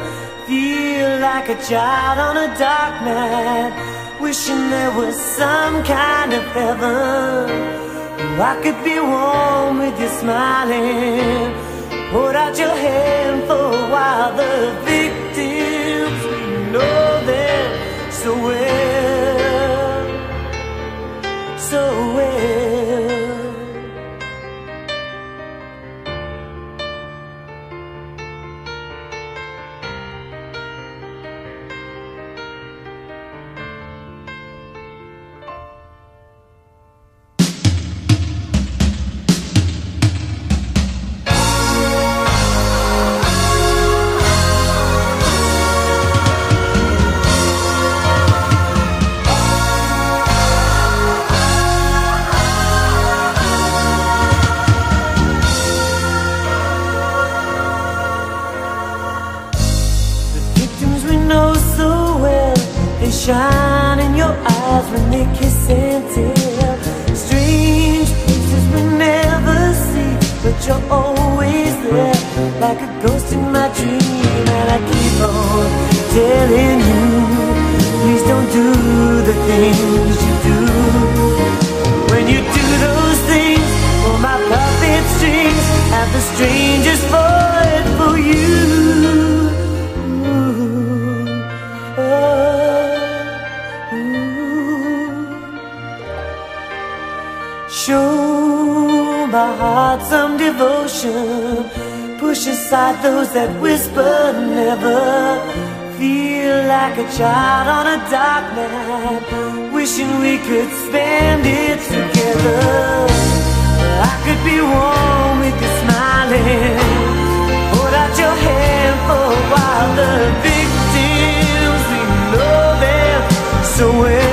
Feel like a child on a dark night, wishing there was some kind of heaven. I could be warm with you smiling. Hold out your hand for a while. The victims, know them so well, so well. Dark wishing we could spend it together. I could be warm with you smiling. Hold out your hand for a while. The victims, we know them so well,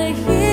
gotta hear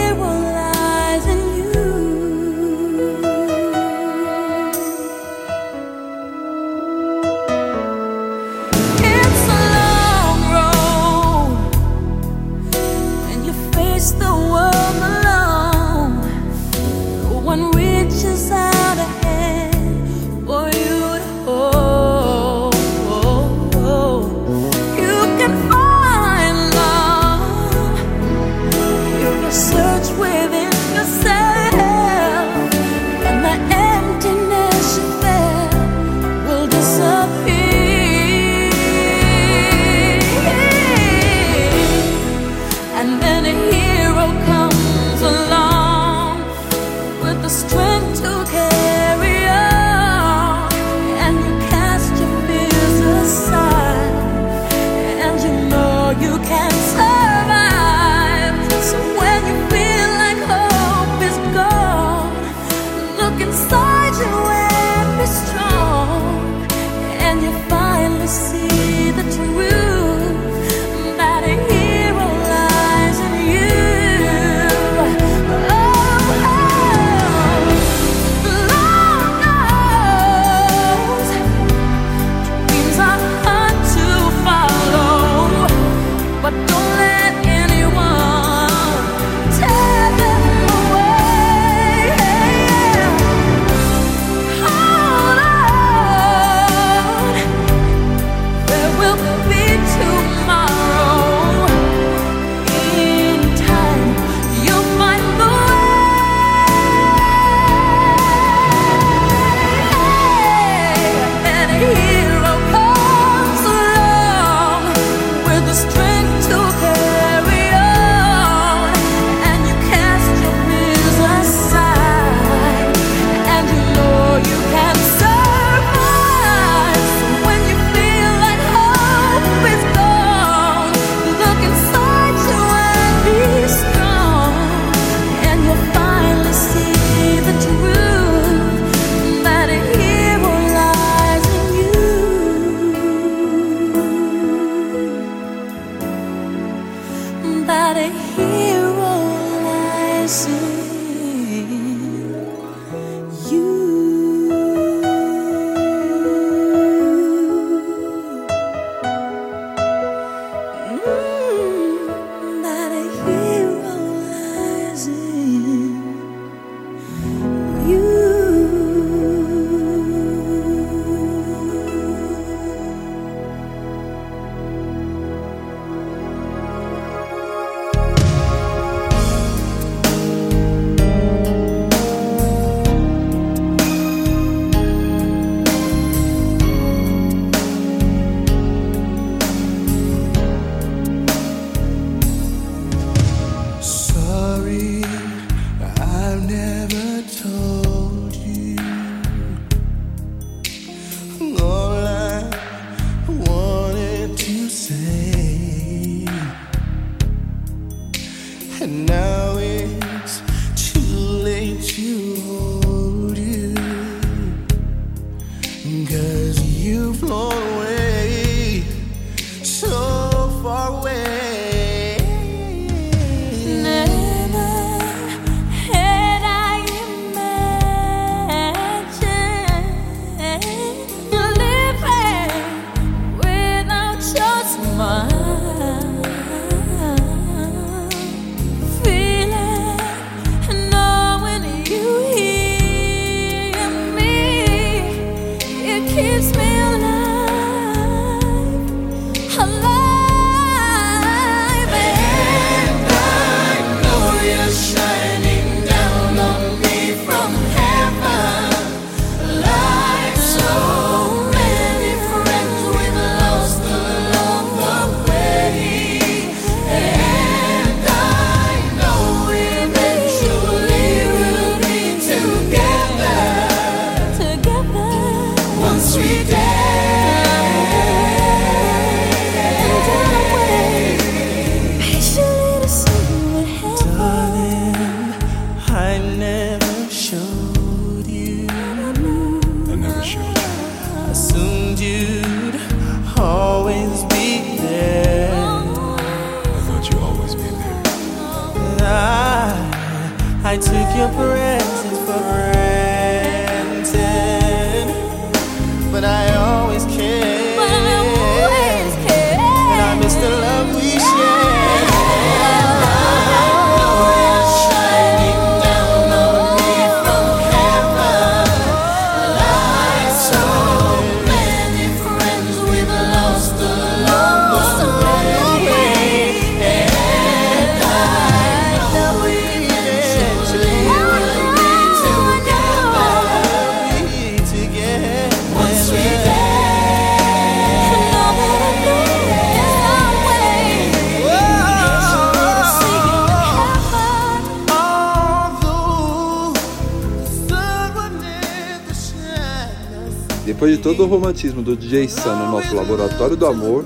Depois de todo o romantismo do DJ Sam no nosso laboratório do amor,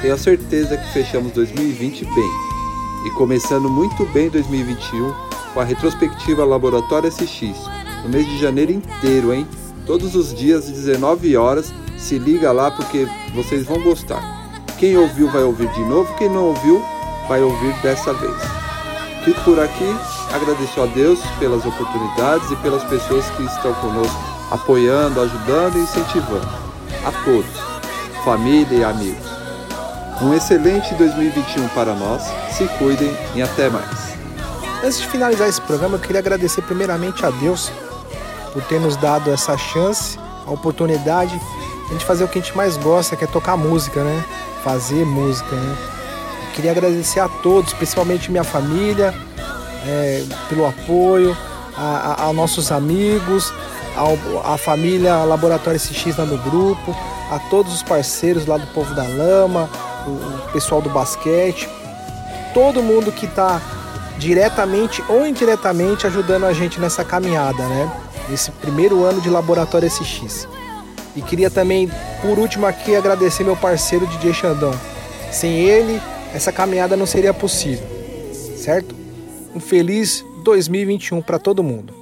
tenho a certeza que fechamos 2020 bem. E começando muito bem 2021 com a retrospectiva Laboratório SX, no mês de janeiro inteiro, hein? Todos os dias, às 19 horas, se liga lá porque vocês vão gostar. Quem ouviu vai ouvir de novo, quem não ouviu vai ouvir dessa vez. Fico por aqui, agradeço a Deus pelas oportunidades e pelas pessoas que estão conosco, apoiando, ajudando e incentivando. A todos, família e amigos. Um excelente 2021 para nós, se cuidem e até mais. Antes de finalizar esse programa, eu queria agradecer primeiramente a Deus por ter nos dado essa chance, a oportunidade de a gente fazer o que a gente mais gosta, que é tocar música, né? Fazer música, né? Eu queria agradecer a todos, principalmente minha família, é, pelo apoio, a, a- a nossos amigos, a família Laboratório SX lá no grupo, a todos os parceiros lá do Povo da Lama, o, pessoal do basquete, todo mundo que está diretamente ou indiretamente ajudando a gente nessa caminhada, né? Esse primeiro ano de Laboratório SX. E queria também, por último aqui, agradecer meu parceiro DJ Xandão. Sem ele, essa caminhada não seria possível, certo? Um feliz 2021 para todo mundo.